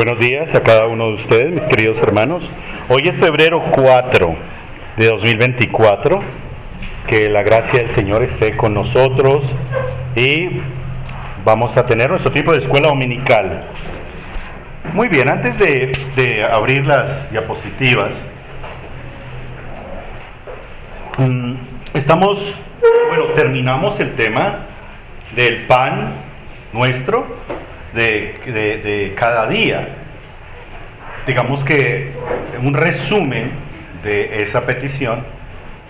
Buenos días a cada uno de ustedes, mis queridos hermanos. Hoy es febrero 4 de 2024. Que la gracia del Señor esté con nosotros y vamos a tener nuestro tiempo de escuela dominical. Muy bien, antes de, de abrir las diapositivas, mm, estamos, bueno, terminamos el tema del pan nuestro de, de, cada día. Digamos que un resumen de esa petición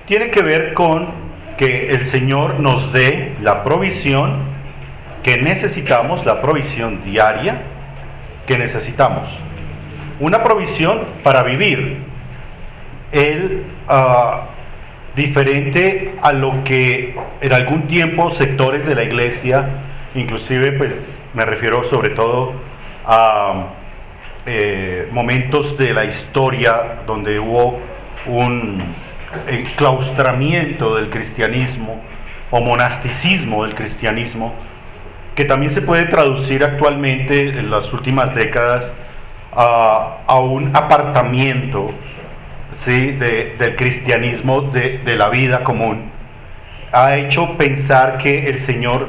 tiene que ver con que el Señor nos dé la provisión que necesitamos, la provisión diaria que necesitamos. Una provisión para vivir. el ah, diferente a lo que en algún tiempo sectores de la iglesia, inclusive pues me refiero sobre todo a eh, momentos de la historia donde hubo un enclaustramiento del cristianismo o monasticismo del cristianismo, que también se puede traducir actualmente en las últimas décadas a, un apartamiento ¿sí? del cristianismo de, de la vida común, ha hecho pensar que el Señor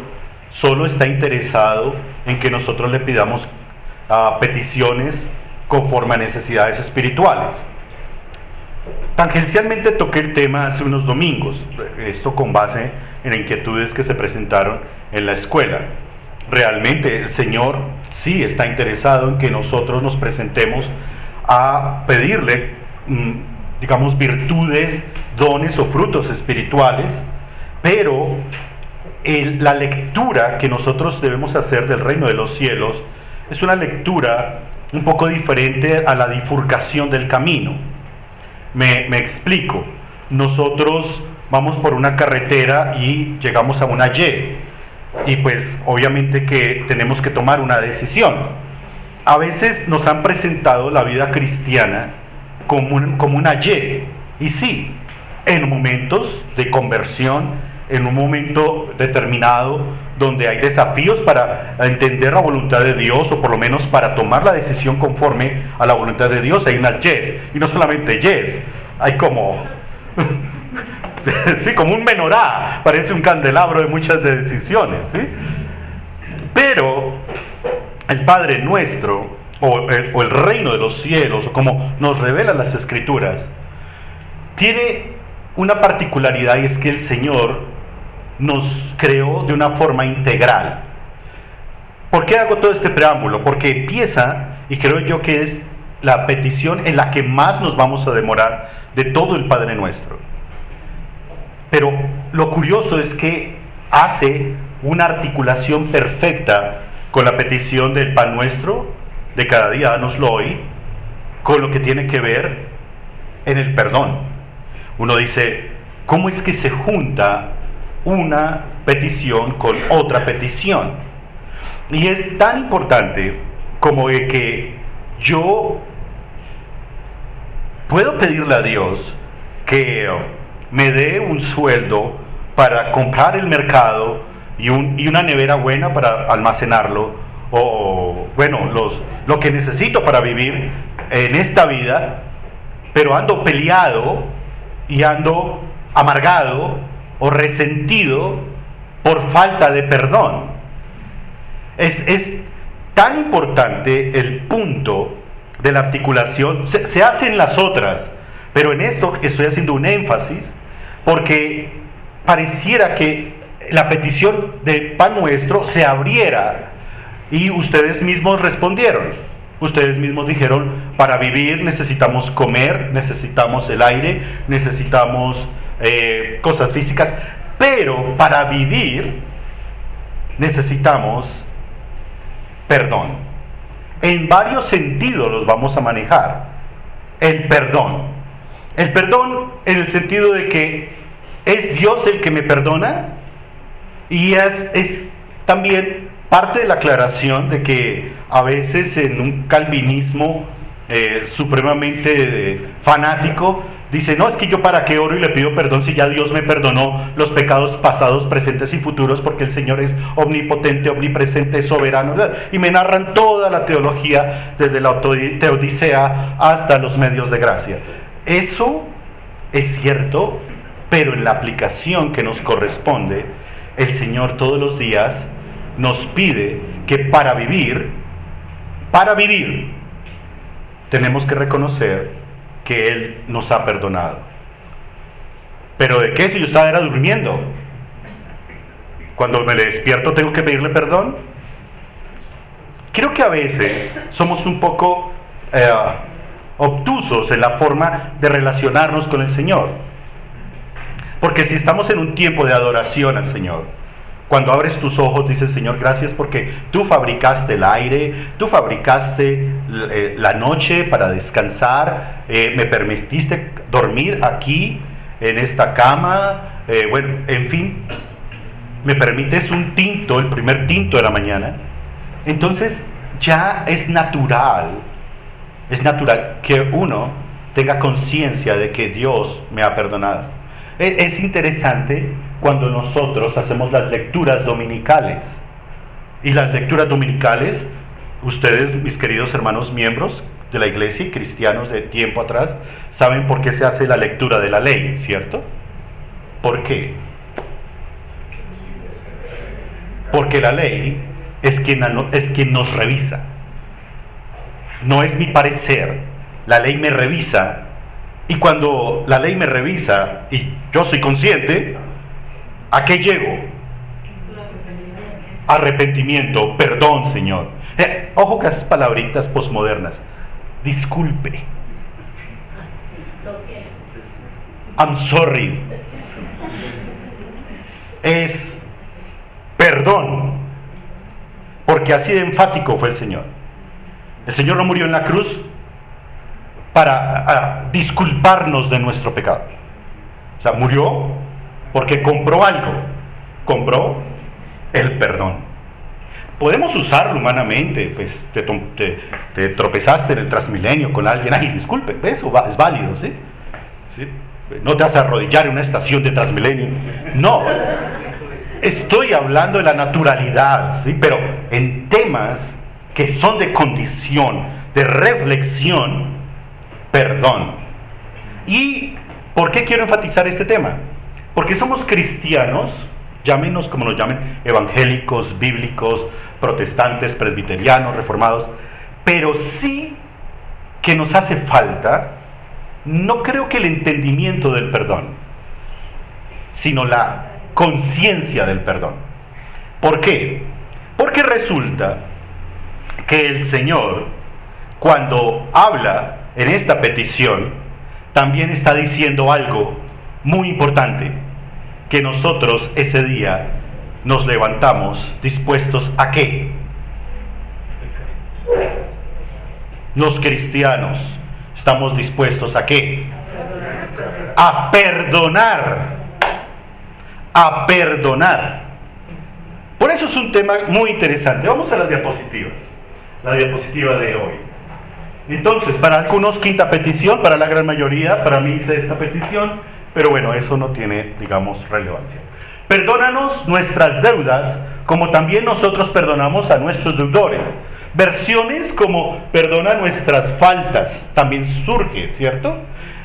solo está interesado en que nosotros le pidamos ah, peticiones conforme a necesidades espirituales. Tangencialmente toqué el tema hace unos domingos, esto con base en inquietudes que se presentaron en la escuela. Realmente el Señor sí está interesado en que nosotros nos presentemos a pedirle, mm, digamos, virtudes, dones o frutos espirituales, pero la lectura que nosotros debemos hacer del reino de los cielos es una lectura un poco diferente a la bifurcación del camino. Me, me explico. Nosotros vamos por una carretera y llegamos a una Y. Y pues obviamente que tenemos que tomar una decisión. A veces nos han presentado la vida cristiana como, como una Y. Y sí, en momentos de conversión, en un momento determinado donde hay desafíos para entender la voluntad de Dios o por lo menos para tomar la decisión conforme a la voluntad de Dios, hay unas yes, y no solamente yes, hay como, sí, como un menorá, parece un candelabro de muchas decisiones, ¿sí? Pero el Padre nuestro, o el, o el reino de los cielos, o como nos revelan las escrituras, tiene una particularidad y es que el Señor nos creó de una forma integral. ¿Por qué hago todo este preámbulo? Porque empieza, y creo yo que es la petición en la que más nos vamos a demorar de todo el Padre Nuestro. Pero lo curioso es que hace una articulación perfecta con la petición del pan nuestro, de cada día danoslo hoy, con lo que tiene que ver en el perdón. Uno dice, ¿cómo es que se junta una petición con otra petición. Y es tan importante como de que yo puedo pedirle a Dios que me dé un sueldo para comprar el mercado y, un, y una nevera buena para almacenarlo, o bueno, los, lo que necesito para vivir en esta vida, pero ando peleado y ando amargado o resentido por falta de perdón. Es, tan importante el punto de la articulación, se, se hacen las otras, pero en esto estoy haciendo un énfasis porque pareciera que la petición de pan nuestro se abriera y ustedes mismos respondieron. Ustedes mismos dijeron, para vivir necesitamos comer, necesitamos el aire, necesitamos eh, cosas físicas, pero para vivir necesitamos perdón. En varios sentidos los vamos a manejar. El perdón. El perdón en el sentido de que es Dios el que me perdona y es, también parte de la aclaración de que a veces en un calvinismo eh, supremamente fanático Dice, no, es que yo para qué oro y le pido perdón si ya Dios me perdonó los pecados pasados, presentes y futuros, porque el Señor es omnipotente, omnipresente, soberano. Y me narran toda la teología, desde la teodicea hasta los medios de gracia. Eso es cierto, pero en la aplicación que nos corresponde, el Señor todos los días nos pide que para vivir, para vivir, tenemos que reconocer que Él nos ha perdonado. Pero ¿de qué si yo estaba era durmiendo? Cuando me despierto tengo que pedirle perdón. Creo que a veces somos un poco eh, obtusos en la forma de relacionarnos con el Señor. Porque si estamos en un tiempo de adoración al Señor, cuando abres tus ojos, dices, Señor, gracias porque tú fabricaste el aire, tú fabricaste eh, la noche para descansar, eh, me permitiste dormir aquí, en esta cama, eh, bueno, en fin, me permites un tinto, el primer tinto de la mañana. Entonces ya es natural, es natural que uno tenga conciencia de que Dios me ha perdonado. E, es interesante cuando nosotros hacemos las lecturas dominicales. Y las lecturas dominicales, ustedes, mis queridos hermanos miembros de la iglesia y cristianos de tiempo atrás, saben por qué se hace la lectura de la ley, ¿cierto? ¿Por qué? Porque la ley es quien, es quien nos revisa. No es mi parecer. La ley me revisa. Y cuando la ley me revisa y yo soy consciente, ¿A qué llego? Arrepentimiento, perdón, Señor. Eh, ojo que esas palabritas posmodernas. Disculpe. I'm sorry. Es perdón. Porque así de enfático fue el Señor. El Señor no murió en la cruz para disculparnos de nuestro pecado. O sea, murió porque compró algo, compró el perdón. Podemos usarlo humanamente, pues te, tropezaste en el transmilenio con alguien, ay, disculpe, eso es válido, ¿sí? No te vas a arrodillar en una estación de transmilenio. No, estoy hablando de la naturalidad, ¿sí? Pero en temas que son de condición, de reflexión, perdón. ¿Y por qué quiero enfatizar este tema? Porque somos cristianos, llámenos como nos llamen, evangélicos, bíblicos, protestantes, presbiterianos, reformados, pero sí que nos hace falta, no creo que el entendimiento del perdón, sino la conciencia del perdón. ¿Por qué? Porque resulta que el Señor, cuando habla en esta petición, también está diciendo algo muy importante, que nosotros ese día nos levantamos dispuestos a qué? Los cristianos estamos dispuestos a qué? A perdonar. A perdonar. Por eso es un tema muy interesante. Vamos a las diapositivas. La diapositiva de hoy. Entonces, para algunos quinta petición, para la gran mayoría, para mí sexta petición, pero bueno, eso no tiene, digamos, relevancia. Perdónanos nuestras deudas, como también nosotros perdonamos a nuestros deudores. Versiones como perdona nuestras faltas también surge, ¿cierto?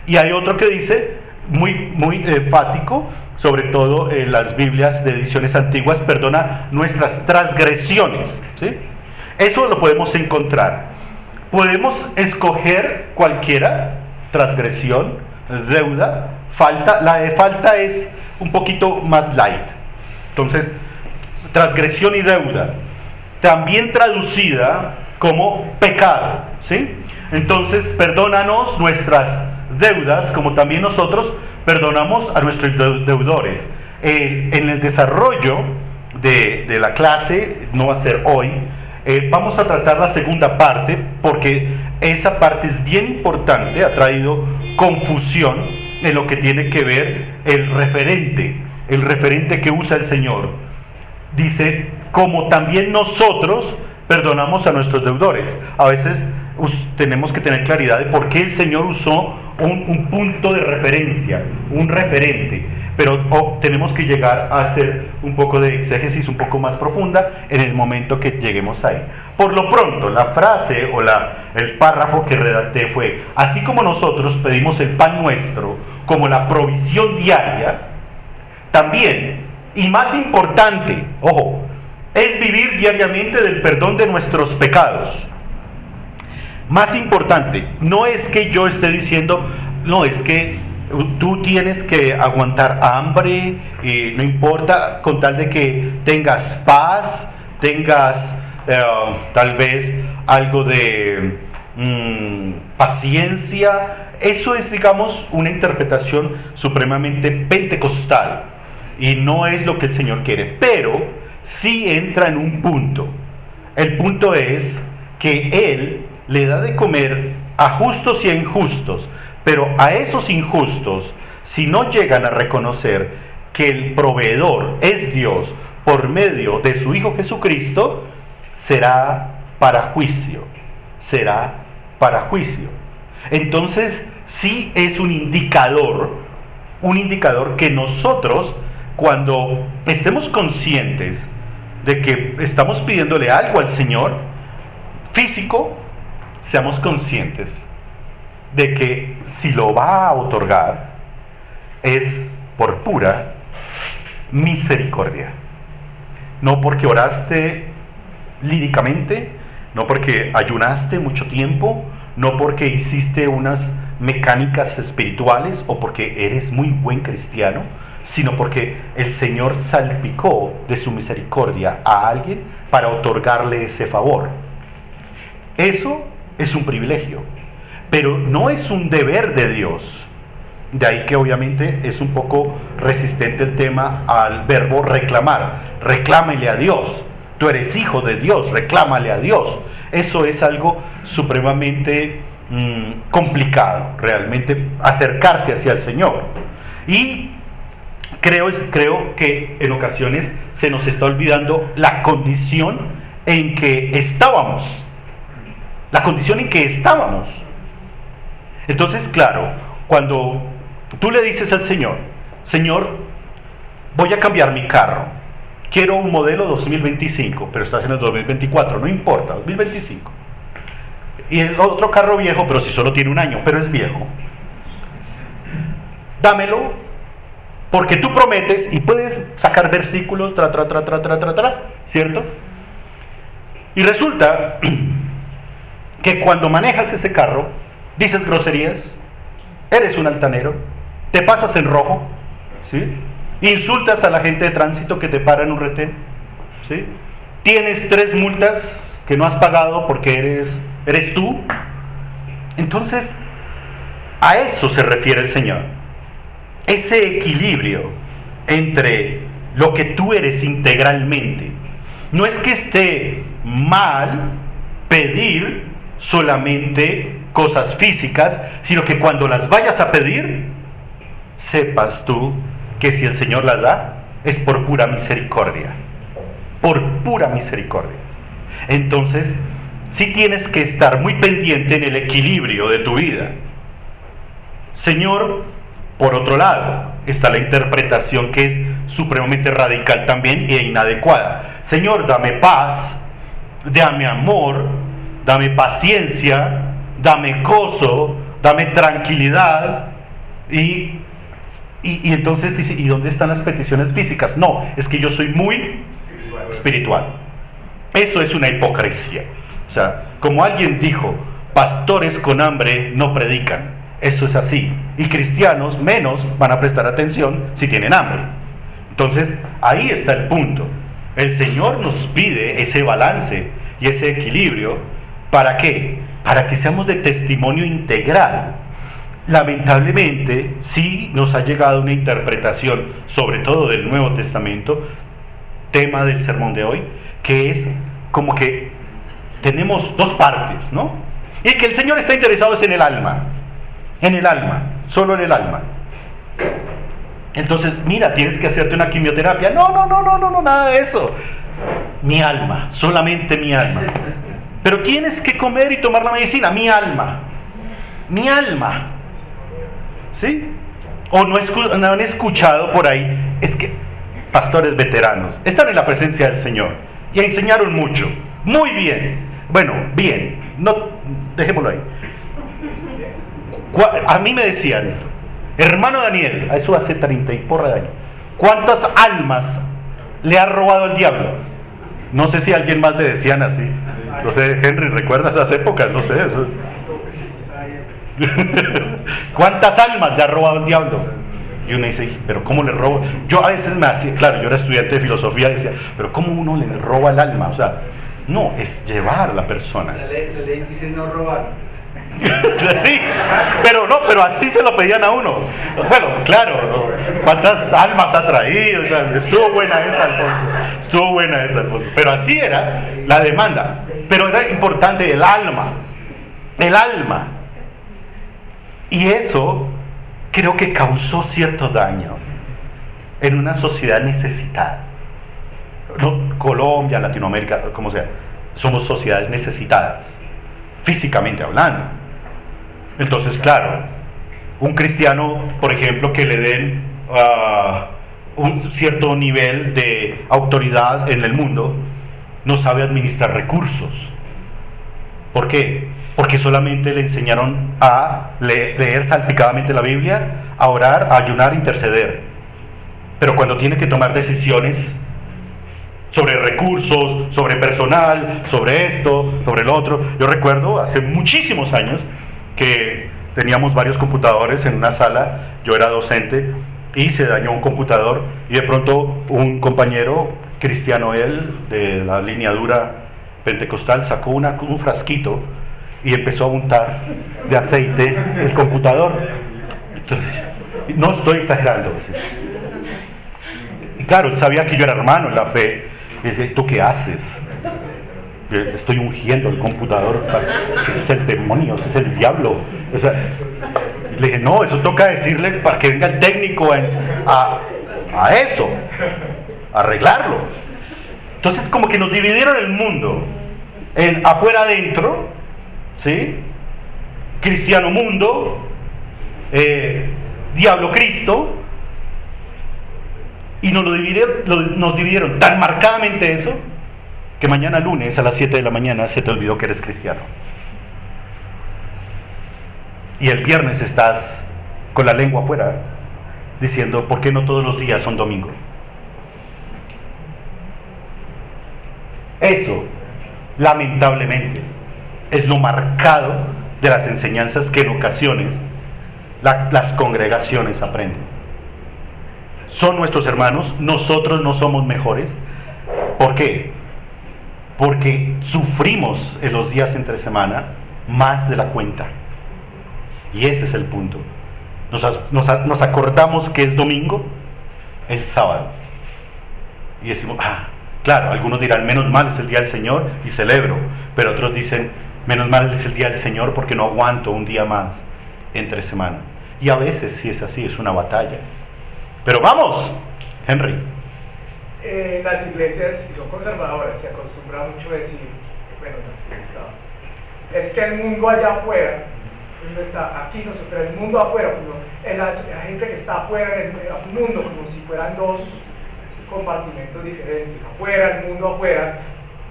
Y hay otro que dice, muy, muy enfático, sobre todo en las Biblias de ediciones antiguas, perdona nuestras transgresiones. ¿sí? Eso lo podemos encontrar. Podemos escoger cualquiera, transgresión, deuda, falta, la de falta es un poquito más light. Entonces, transgresión y deuda, también traducida como pecado, ¿sí? Entonces, perdónanos nuestras deudas, como también nosotros perdonamos a nuestros deudores. en el desarrollo de, la clase, no va a ser hoy, eh, vamos a tratar la segunda parte porque esa parte es bien importante, ha traído confusión en lo que tiene que ver el referente, el referente que usa el Señor. Dice, como también nosotros perdonamos a nuestros deudores. A veces tenemos que tener claridad de por qué el Señor usó un, punto de referencia, un referente. Pero tenemos que llegar a hacer un poco de exégesis un poco más profunda en el momento que lleguemos ahí. Por lo pronto, la frase o la, el párrafo que redacté fue, así como nosotros pedimos el pan nuestro como la provisión diaria, también, y más importante, ojo, es vivir diariamente del perdón de nuestros pecados. Más importante, no es que yo esté diciendo, no, es que tú tienes que aguantar hambre, y no importa, con tal de que tengas paz, tengas tal vez algo de mm, paciencia. Eso es, digamos, una interpretación supremamente pentecostal y no es lo que el Señor quiere, pero sí entra en un punto. El punto es que Él le da de comer a justos y a injustos, pero a esos injustos, si no llegan a reconocer que el proveedor es Dios por medio de su Hijo Jesucristo, será para juicio, será para juicio. Entonces, sí es un indicador, un indicador que nosotros, cuando estemos conscientes de que estamos pidiéndole algo al Señor, físico, seamos conscientes de que si lo va a otorgar es por pura misericordia. No porque oraste líricamente, no porque ayunaste mucho tiempo, no porque hiciste unas mecánicas espirituales o porque eres muy buen cristiano, sino porque el Señor salpicó de su misericordia a alguien para otorgarle ese favor. Eso es un privilegio, pero no es un deber de Dios. De ahí que obviamente es un poco resistente el tema al verbo reclamar. Reclámele a Dios. Tú eres hijo de Dios, reclámale a Dios. Eso es algo supremamente mm, complicado, realmente acercarse hacia el Señor. Y creo, creo que en ocasiones se nos está olvidando la condición en que estábamos la condición en que estábamos. Entonces, claro, cuando tú le dices al Señor, Señor, voy a cambiar mi carro, quiero un modelo 2025, pero estás en el 2024, no importa, 2025. Y el otro carro viejo, pero si solo tiene un año, pero es viejo. Dámelo, porque tú prometes y puedes sacar versículos, tra, tra, tra, tra, tra, tra, tra, ¿cierto? Y resulta que cuando manejas ese carro, dices groserías, eres un altanero, te pasas en rojo, ¿sí? Insultas a la gente de tránsito que te para en un retén, ¿sí? tienes tres multas que no has pagado porque eres, eres tú. Entonces, a eso se refiere el Señor. Ese equilibrio entre lo que tú eres integralmente. No es que esté mal pedir solamente cosas físicas, sino que cuando las vayas a pedir, sepas tú que si el Señor las da, es por pura misericordia. Por pura misericordia. Entonces, sí tienes que estar muy pendiente en el equilibrio de tu vida. Señor, por otro lado, está la interpretación que es supremamente radical también e inadecuada. Señor, dame paz, dame amor, dame paciencia, dame gozo, dame tranquilidad. Y, y, entonces dice, ¿y dónde están las peticiones físicas? No, es que yo soy muy espiritual. Eso es una hipocresía. O sea, como alguien dijo, pastores con hambre no predican. Eso es así. Y cristianos menos van a prestar atención si tienen hambre. Entonces, ahí está el punto. El Señor nos pide ese balance y ese equilibrio ¿Para qué? Para que seamos de testimonio integral. Lamentablemente, sí nos ha llegado una interpretación, sobre todo del Nuevo Testamento, tema del sermón de hoy, que es como que tenemos dos partes, ¿no? Y que el Señor está interesado es en el alma, en el alma, solo en el alma. Entonces, mira, tienes que hacerte una quimioterapia. No, no, no, no, no, no, nada de eso. Mi alma, solamente mi alma. Pero tienes que comer y tomar la medicina, mi alma. Mi alma. ¿Sí? O no, han escuchado por ahí, es que pastores veteranos están en la presencia del Señor y enseñaron mucho. Muy bien. Bueno, bien. No, dejémoslo ahí. A mí me decían, hermano Daniel, a eso hace 30 y porra de años, ¿cuántas almas le ha robado el diablo? No sé si alguien más le decían así. No sé, Henry, ¿recuerdas esas épocas? No sé. ¿Cuántas almas le ha robado el diablo? Y uno dice, pero ¿cómo le robo? Yo a veces me hacía, claro, yo era estudiante de filosofía, decía, pero ¿cómo uno le roba el alma? O sea, no, es llevar a la persona. La ley, dice no robar. sí, pero no, pero así se lo pedían a uno. Bueno, claro, cuántas almas ha traído. estuvo buena esa, Alfonso. Estuvo buena esa, Alfonso. Pero así era la demanda. Pero era importante el alma. El alma. Y eso creo que causó cierto daño en una sociedad necesitada. Colombia, Latinoamérica, como sea, somos sociedades necesitadas, físicamente hablando. Entonces, claro, un cristiano, por ejemplo, que le den ah, un cierto nivel de autoridad en el mundo, no sabe administrar recursos. ¿Por qué? Porque solamente le enseñaron a leer salpicadamente la Biblia, a orar, a ayunar, a interceder. Pero cuando tiene que tomar decisiones sobre recursos, sobre personal, sobre esto, sobre el otro. Yo recuerdo hace muchísimos años que teníamos varios computadores en una sala, yo era docente y se dañó un computador y de pronto un compañero, cristiano él, de la línea dura pentecostal, sacó una, un frasquito y empezó a untar de aceite el computador. no estoy exagerando. Y claro, él sabía que yo era hermano en la fe y ¿tú qué haces? Estoy ungiendo el computador. Ese es el demonio, ese es el diablo. le dije, no, eso toca decirle para que venga el técnico a, a eso, arreglarlo. Entonces como que nos dividieron el mundo en afuera adentro, ¿sí? Cristiano mundo, eh, diablo Cristo, y nos, lo dividieron, nos dividieron tan marcadamente eso que mañana lunes a las 7 de la mañana se te olvidó que eres cristiano. Y el viernes estás con la lengua afuera diciendo, ¿por qué no todos los días son domingo? Eso, lamentablemente, es lo marcado de las enseñanzas que en ocasiones las congregaciones aprenden son nuestros hermanos, nosotros no somos mejores. ¿Por qué? Porque sufrimos en los días entre semana más de la cuenta. Y ese es el punto. Nos, acordamos que es domingo, el sábado. Y decimos, ah, claro, algunos dirán, menos mal es el día del Señor y celebro. Pero otros dicen, menos mal es el día del Señor porque no aguanto un día más entre semana. Y a veces, si es así, es una batalla. Pero vamos, Henry. Eh, las iglesias, son conservadoras, se acostumbra mucho a decir, bueno, es que el mundo allá afuera, no está aquí, no el mundo afuera, pues, la, gente que está afuera en el, mundo, como si fueran dos compartimentos diferentes, afuera, el mundo afuera,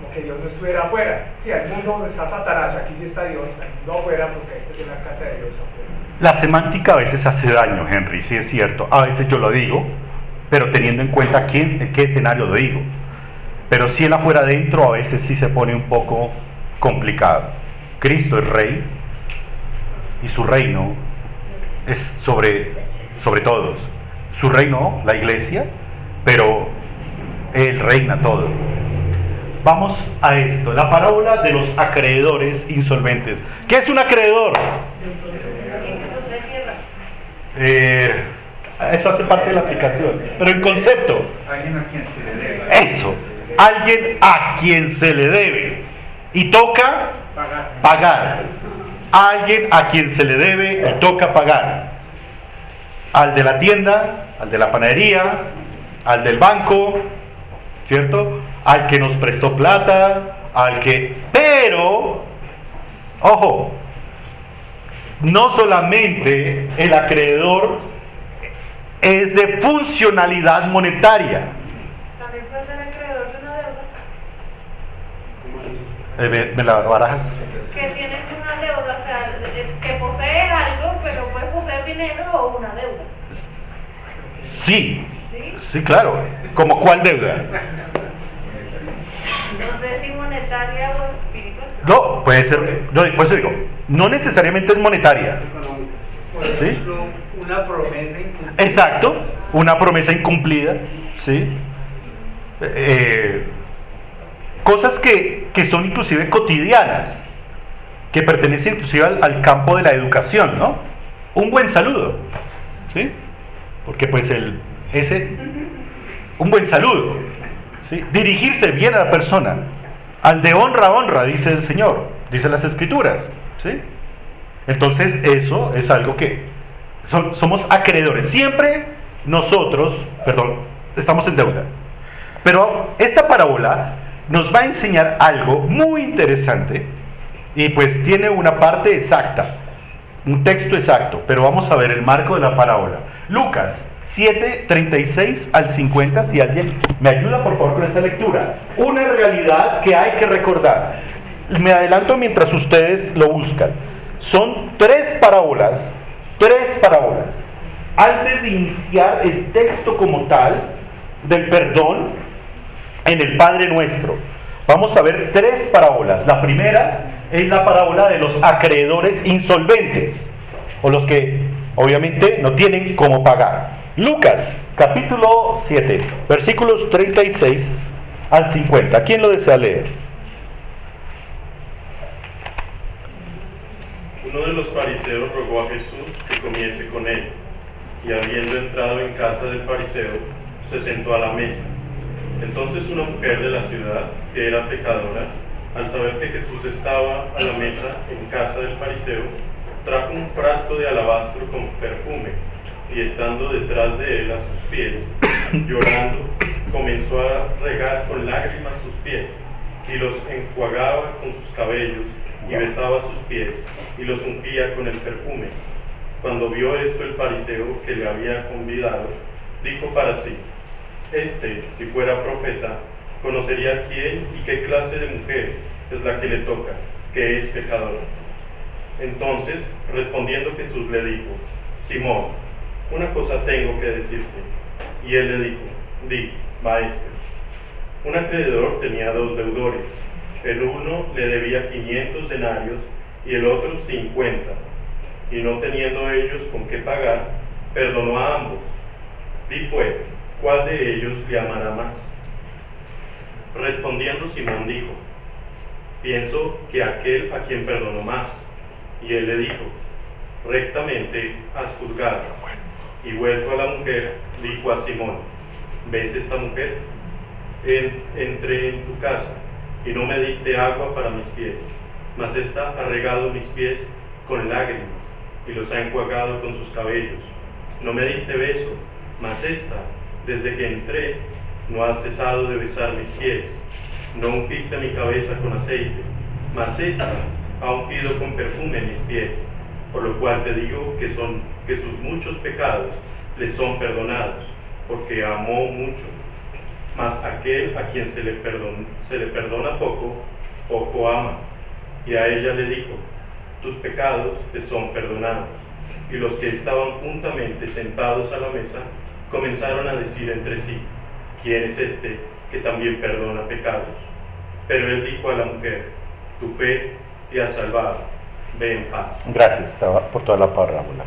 como que Dios no estuviera afuera. Sí, el mundo está Satanás, aquí sí está Dios, el mundo afuera, porque esta es la casa de Dios afuera. La semántica a veces hace daño, Henry, sí es cierto. A veces yo lo digo, pero teniendo en cuenta quién, en qué escenario lo digo. Pero si él afuera adentro a veces sí se pone un poco complicado. Cristo es rey y su reino es sobre, sobre todos. Su reino, la iglesia, pero él reina todo. Vamos a esto, la parábola de los acreedores insolventes. ¿Qué es un acreedor? Eh, eso hace parte de la aplicación. Pero en concepto. Alguien a quien se le debe. Eso. Alguien a quien se le debe. Y toca pagar. Alguien a quien se le debe y toca pagar. Al de la tienda, al de la panadería, al del banco, ¿cierto? Al que nos prestó plata, al que, pero, ojo, no solamente el acreedor es de funcionalidad monetaria. También puede ser acreedor de una deuda. Eh, ¿Me, me la barajas? Que tiene una deuda, o sea, que posee algo, pero puede poseer dinero o una deuda. Sí, ¿Sí? sí, claro. ¿Como cuál deuda? No sé si monetaria o espiritual. No, puede ser, no, por eso digo, no necesariamente es monetaria. Por ¿Sí? ejemplo, una promesa incumplida. Exacto, una promesa incumplida, ¿sí? Eh, cosas que, que son inclusive cotidianas, que pertenecen inclusive al, al campo de la educación, ¿no? Un buen saludo, ¿sí? Porque pues el, ese, un buen saludo, Dirigirse bien a la persona, al de honra, honra, dice el Señor, dice las Escrituras, ¿sí? Entonces eso es algo que somos acreedores. Siempre nosotros, perdón, estamos en deuda. Pero esta parábola nos va a enseñar algo muy interesante y pues tiene una parte exacta, un texto exacto, pero vamos a ver el marco de la parábola. Lucas 7, 36 al 50, si alguien me ayuda por favor con esta lectura. Una realidad que hay que recordar. Me adelanto mientras ustedes lo buscan. Son tres parábolas, tres parábolas. Antes de iniciar el texto como tal del perdón en el Padre Nuestro, vamos a ver tres parábolas. La primera es la parábola de los acreedores insolventes, o los que obviamente no tienen cómo pagar. Lucas capítulo 7, versículos 36 al 50. ¿Quién lo desea leer? Uno de los fariseos rogó a Jesús que comiese con él, y habiendo entrado en casa del fariseo, se sentó a la mesa. Entonces una mujer de la ciudad, que era pecadora, al saber que Jesús estaba a la mesa en casa del fariseo, trajo un frasco de alabastro con perfume, y estando detrás de él a sus pies, llorando, comenzó a regar con lágrimas sus pies, y los enjuagaba con sus cabellos, y besaba sus pies, y los ungía con el perfume. Cuando vio esto el fariseo que le había convidado, dijo para sí, Este, si fuera profeta, conocería quién y qué clase de mujer es la que le toca, que es pecadora. Entonces, respondiendo Jesús le dijo, Simón, una cosa tengo que decirte. Y él le dijo, di, maestro. Un acreedor tenía dos deudores. El uno le debía 500 denarios y el otro 50. Y no teniendo ellos con qué pagar, perdonó a ambos. Di pues, ¿cuál de ellos le amará más? Respondiendo Simón dijo, pienso que aquel a quien perdonó más. Y él le dijo, rectamente has juzgado. Y vuelto a la mujer, dijo a Simón, ¿ves esta mujer? En- entré en tu casa y no me diste agua para mis pies, mas ésta ha regado mis pies con lágrimas y los ha enjuagado con sus cabellos. No me diste beso, mas esta, desde que entré, no ha cesado de besar mis pies. No ungiste mi cabeza con aceite, mas esta ha ungido con perfume mis pies. Por lo cual te digo que, son, que sus muchos pecados le son perdonados, porque amó mucho. Mas aquel a quien se le, perdon- se le perdona poco, poco ama. Y a ella le dijo, tus pecados te son perdonados. Y los que estaban juntamente sentados a la mesa comenzaron a decir entre sí, ¿quién es este que también perdona pecados? Pero él dijo a la mujer, tu fe salvado, ve en paz. Gracias por toda la parábola.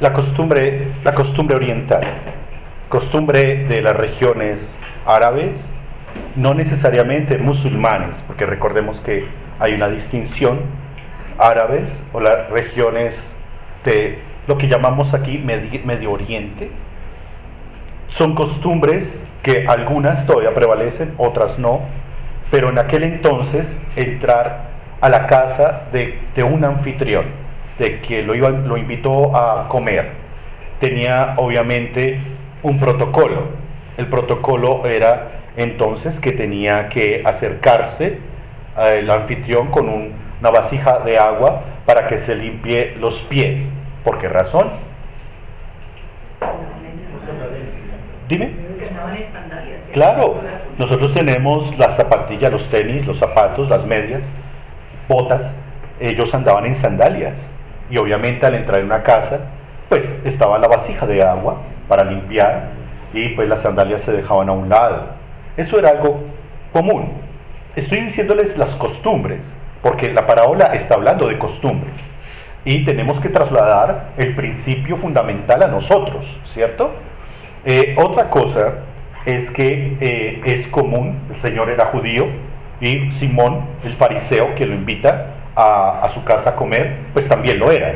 La costumbre, la costumbre oriental, costumbre de las regiones árabes, no necesariamente musulmanes, porque recordemos que hay una distinción, árabes o las regiones de lo que llamamos aquí Medi- Medio Oriente, son costumbres que algunas todavía prevalecen, otras no, pero en aquel entonces entrar a la casa de, un anfitrión, de que lo, iba, lo invitó a comer, tenía obviamente un protocolo. El protocolo era entonces que tenía que acercarse el anfitrión con un- una vasija de agua para que se limpie los pies. ¿Por qué razón? Dime. Claro, nosotros tenemos las zapatillas, los tenis, los zapatos, las medias, botas. Ellos andaban en sandalias. Y obviamente al entrar en una casa, pues estaba la vasija de agua para limpiar y pues las sandalias se dejaban a un lado. Eso era algo común. Estoy diciéndoles las costumbres, porque la parábola está hablando de costumbres. Y tenemos que trasladar el principio fundamental a nosotros, ¿cierto? Eh, otra cosa es que eh, es común, el Señor era judío y Simón, el fariseo que lo invita a, su casa a comer, pues también lo era.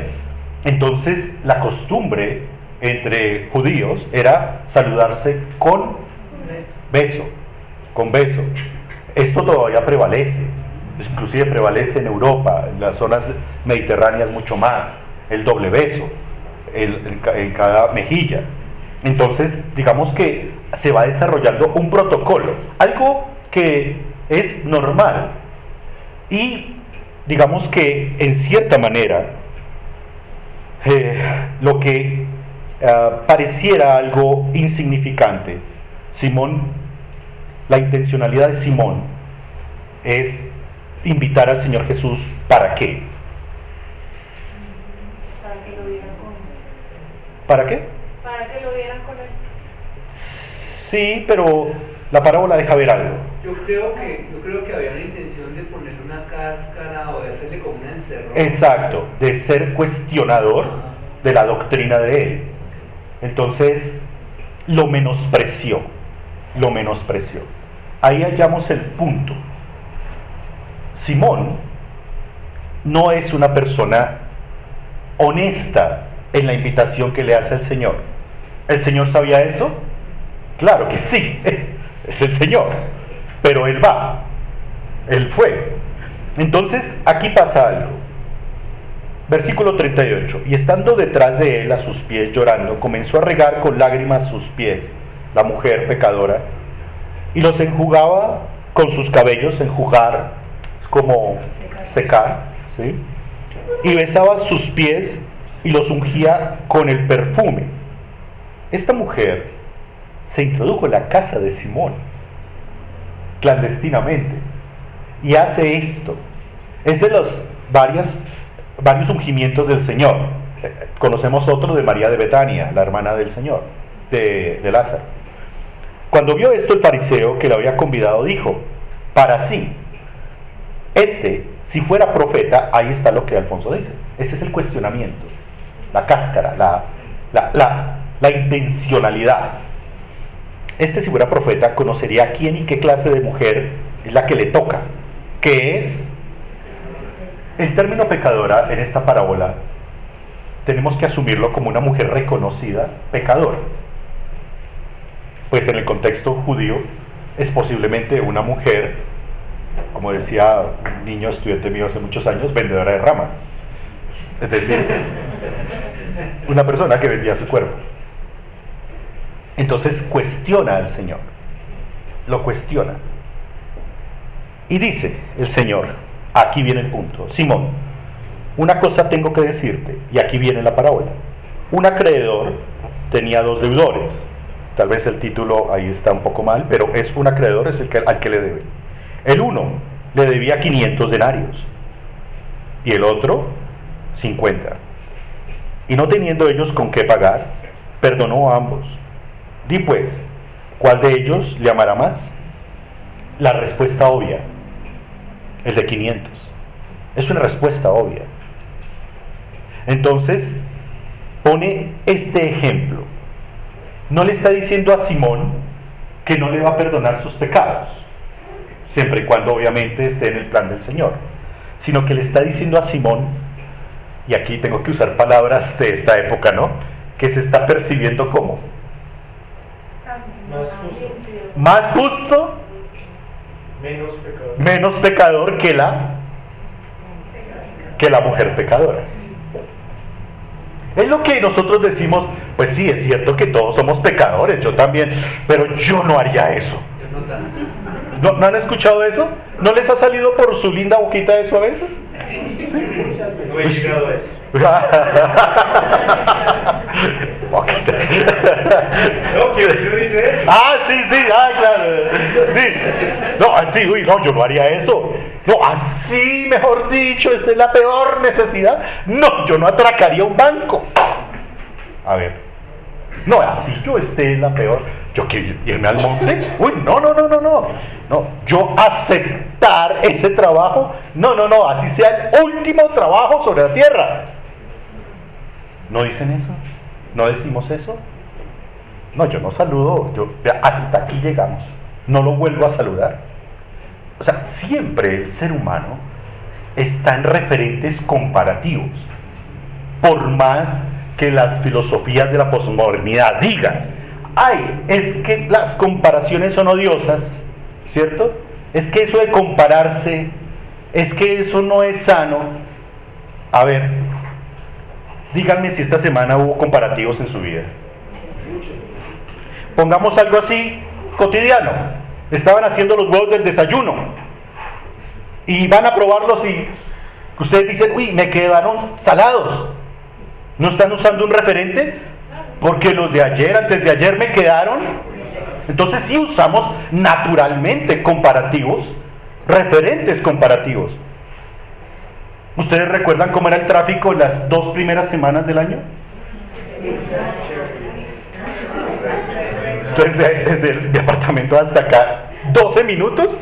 Entonces la costumbre entre judíos era saludarse con beso, con beso. Esto todavía prevalece, inclusive prevalece en Europa, en las zonas mediterráneas mucho más, el doble beso en cada mejilla. Entonces, digamos que se va desarrollando un protocolo, algo que es normal y digamos que en cierta manera eh, lo que ah, pareciera algo insignificante, Simón, la intencionalidad de Simón es invitar al Señor Jesús para qué? Para que lo vieran con ¿Para qué? Para que lo vieran con él. Sí, pero la parábola deja ver algo. Yo creo que, yo creo que había una intención de ponerle una cáscara o de hacerle como una encerrona. Exacto, de ser cuestionador de la doctrina de él. Entonces, lo menospreció, lo menospreció. Ahí hallamos el punto. Simón no es una persona honesta en la invitación que le hace al Señor. ¿El Señor sabía eso? Claro que sí, es el Señor. Pero Él va, Él fue. Entonces, aquí pasa algo. Versículo 38. Y estando detrás de él a sus pies llorando, comenzó a regar con lágrimas sus pies, la mujer pecadora, y los enjugaba con sus cabellos, enjugar, es como secar, ¿sí? Y besaba sus pies y los ungía con el perfume. Esta mujer se introdujo en la casa de Simón, clandestinamente, y hace esto. Es de los varias, varios ungimientos del Señor. Eh, Conocemos otro de María de Betania, la hermana del Señor, de, de Lázaro. Cuando vio esto el fariseo que lo había convidado, dijo, para sí, este, si fuera profeta, ahí está lo que Alfonso dice. Ese es el cuestionamiento, la cáscara, la, la, la intencionalidad. Este, si fuera profeta, conocería quién y qué clase de mujer es la que le toca, que es el término pecadora en esta parábola. Tenemos que asumirlo como una mujer reconocida pecadora. Pues en el contexto judío es posiblemente una mujer, como decía un niño estudiante mío hace muchos años, vendedora de ramas. Es decir, una persona que vendía su cuerpo. Entonces cuestiona al Señor, lo cuestiona. Y dice el Señor, aquí viene el punto, Simón, una cosa tengo que decirte, y aquí viene la parábola. Un acreedor tenía dos deudores, tal vez el título ahí está un poco mal, pero es un acreedor, es el que, al que le debe. El uno le debía 500 denarios y el otro 50. Y no teniendo ellos con qué pagar, perdonó a ambos. Di pues, ¿cuál de ellos le amará más? La respuesta obvia, el de 500. Es una respuesta obvia. Entonces, pone este ejemplo. No le está diciendo a Simón que no le va a perdonar sus pecados, siempre y cuando obviamente esté en el plan del Señor, sino que le está diciendo a Simón, y aquí tengo que usar palabras de esta época, ¿no? Que se está percibiendo como Más justo. más justo, Menos pecador. menos pecador que la que la mujer pecadora. Es lo que nosotros decimos, pues sí, es cierto que todos somos pecadores, yo también, pero yo no haría eso. No tanto. ¿No, no han escuchado eso? ¿No les ha salido por su linda boquita eso a veces? No he llegado a eso. No, que usted dice eso. Ah, sí, sí, ah, claro. Sí. No, así, uy, no, yo no haría eso. No, así, mejor dicho, esta es la peor necesidad. No, yo no atracaría un banco. A ver. No, así yo esté en la peor. Yo quiero irme al monte. Uy, no, no, no, no, no. No, yo aceptar ese trabajo. No, no, no, así sea el último trabajo sobre la tierra. ¿No dicen eso? ¿No decimos eso? No, yo no saludo, yo hasta aquí llegamos. No lo vuelvo a saludar. O sea, siempre el ser humano está en referentes comparativos. Por más que las filosofías de la posmodernidad digan, ay, es que las comparaciones son odiosas, ¿cierto? Es que eso de compararse, es que eso no es sano. A ver, díganme si esta semana hubo comparativos en su vida. Pongamos algo así cotidiano. Estaban haciendo los huevos del desayuno y van a probarlos y ustedes dicen, uy, me quedaron salados. ¿No están usando un referente? Porque los de ayer, antes de ayer me quedaron. Entonces sí usamos naturalmente comparativos, referentes comparativos. ¿Ustedes recuerdan cómo era el tráfico las dos primeras semanas del año? Entonces, de- desde el departamento hasta acá, 12 minutos.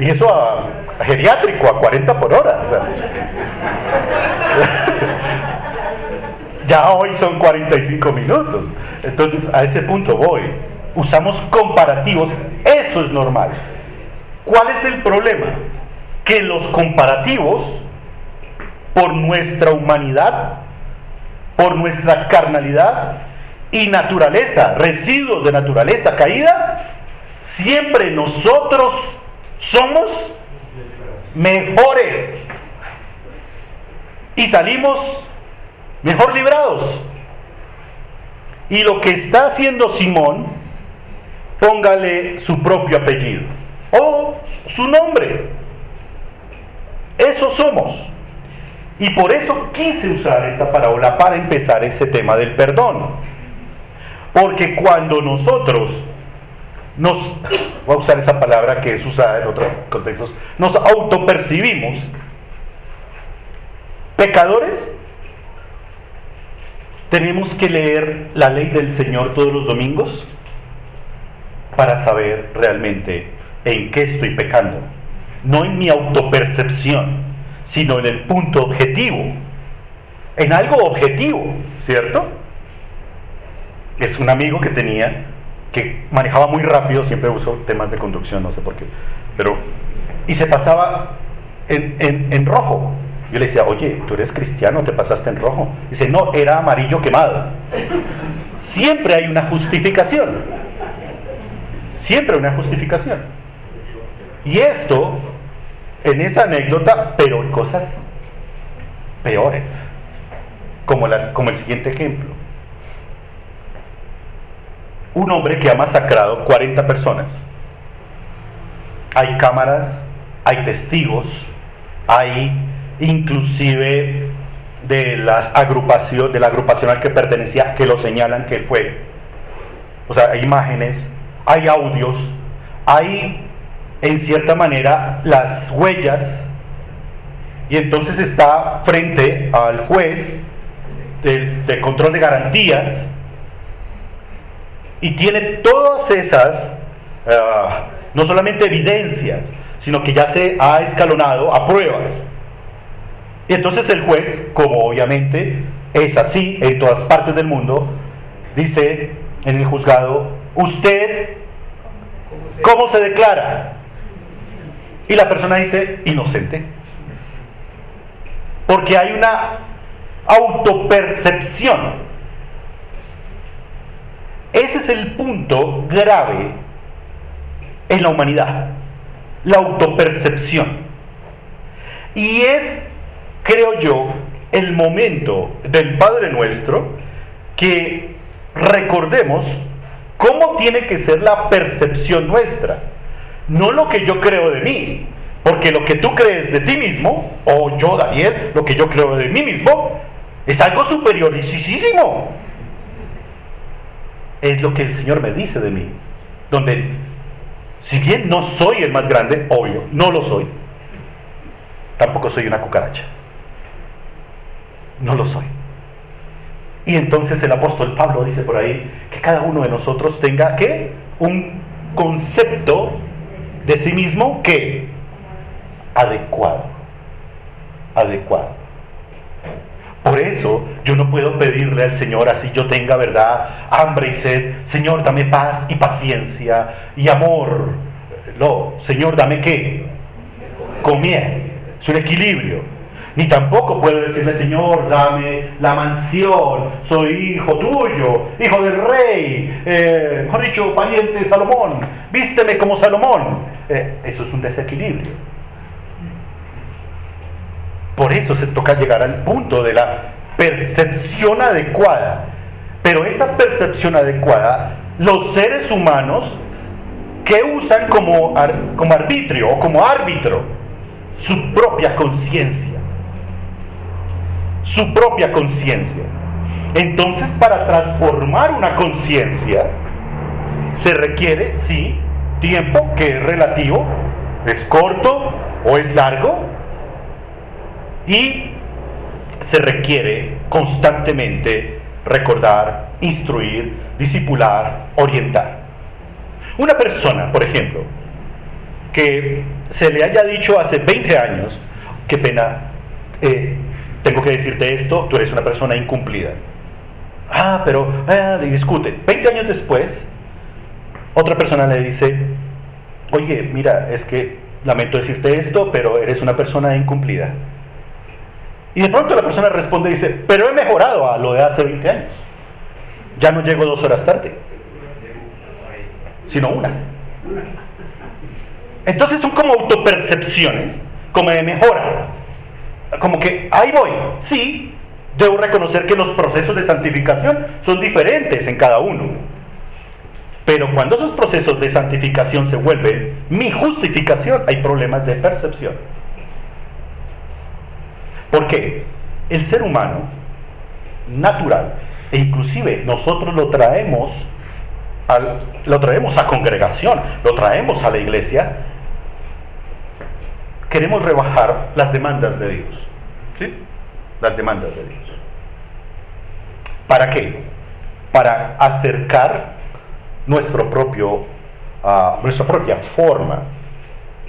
Y eso a, geriátrico, a 40 por hora. ya hoy son 45 minutos. Entonces, a ese punto voy. Usamos comparativos, eso es normal. ¿Cuál es el problema? Que los comparativos, por nuestra humanidad, por nuestra carnalidad y naturaleza, residuos de naturaleza caída, siempre nosotros somos mejores y salimos mejor librados. Y lo que está haciendo Simón, póngale su propio apellido o su nombre. Eso somos. Y por eso quise usar esta parábola para empezar ese tema del perdón. Porque cuando nosotros nos, voy a usar esa palabra que es usada en otros contextos, nos autopercibimos pecadores, tenemos que leer la ley del Señor todos los domingos para saber realmente en qué estoy pecando. No en mi autopercepción, sino en el punto objetivo. En algo objetivo, ¿cierto? Es un amigo que tenía que manejaba muy rápido, siempre usó temas de conducción, no sé por qué, pero y se pasaba en, en- en rojo. Yo le decía, oye, tú eres cristiano, te pasaste en rojo. Dice, no, era amarillo quemado. Siempre hay una justificación. Siempre hay una justificación. Y esto, en esa anécdota, pero cosas peores, como, las, como el siguiente ejemplo. Un hombre que ha masacrado 40 personas. Hay cámaras, hay testigos, hay inclusive de las agrupación, de la agrupación al que pertenecía que lo señalan que fue. O sea, hay imágenes, hay audios, hay en cierta manera las huellas y entonces está frente al juez del, control de garantías y tiene todas esas, ah, no solamente evidencias, sino que ya se ha escalonado a pruebas. Y entonces el juez, como obviamente es así en todas partes del mundo, dice en el juzgado, usted, ¿cómo se declara? Y la persona dice, inocente. Porque hay una autopercepción. Ese es el punto grave en la humanidad, la autopercepción. Y es, creo yo, el momento del Padre Nuestro que recordemos cómo tiene que ser la percepción nuestra. No lo que yo creo de mí, porque lo que tú crees de ti mismo, o yo, Daniel, lo que yo creo de mí mismo, es algo superioricísimo. Es lo que el Señor me dice de mí, donde si bien no soy el más grande, obvio, no lo soy, tampoco soy una cucaracha. No lo soy. Y entonces el apóstol Pablo dice por ahí que cada uno de nosotros tenga que un concepto de sí mismo que adecuado. Adecuado. Por eso yo no puedo pedirle al Señor así yo tenga verdad, hambre y sed. Señor, dame paz y paciencia y amor. No, Señor, dame qué? Comer. Es un equilibrio. Ni tampoco puedo decirle, Señor, dame la mansión, soy hijo tuyo, hijo del rey, eh, mejor dicho, pariente de Salomón, vísteme como Salomón. Eh, eso es un desequilibrio. Por eso se toca llegar al punto de la percepción adecuada. Pero esa percepción adecuada, los seres humanos que usan como, como arbitrio o como árbitro su propia conciencia. Su propia conciencia. Entonces, para transformar una conciencia, se requiere, sí, tiempo que es relativo, es corto o es largo, y se requiere constantemente recordar, instruir, disipular, orientar. Una persona, por ejemplo, que se le haya dicho hace 20 años, qué pena, eh, tengo que decirte esto, tú eres una persona incumplida. Ah, pero, ah, discute. 20 años después, otra persona le dice, oye, mira, es que lamento decirte esto, pero eres una persona incumplida. Y de pronto la persona responde y dice, pero he mejorado a lo de hace 20 años. Ya no llego dos horas tarde, sino una. Entonces son como autopercepciones, como de mejora. Como que ahí voy. Sí, debo reconocer que los procesos de santificación son diferentes en cada uno. Pero cuando esos procesos de santificación se vuelven mi justificación, hay problemas de percepción. ¿Por qué? El ser humano natural, e inclusive nosotros lo traemos, al, lo traemos a congregación, lo traemos a la iglesia, queremos rebajar las demandas de Dios. ¿Sí? Las demandas de Dios. ¿Para qué? Para acercar nuestro propio, uh, nuestra propia forma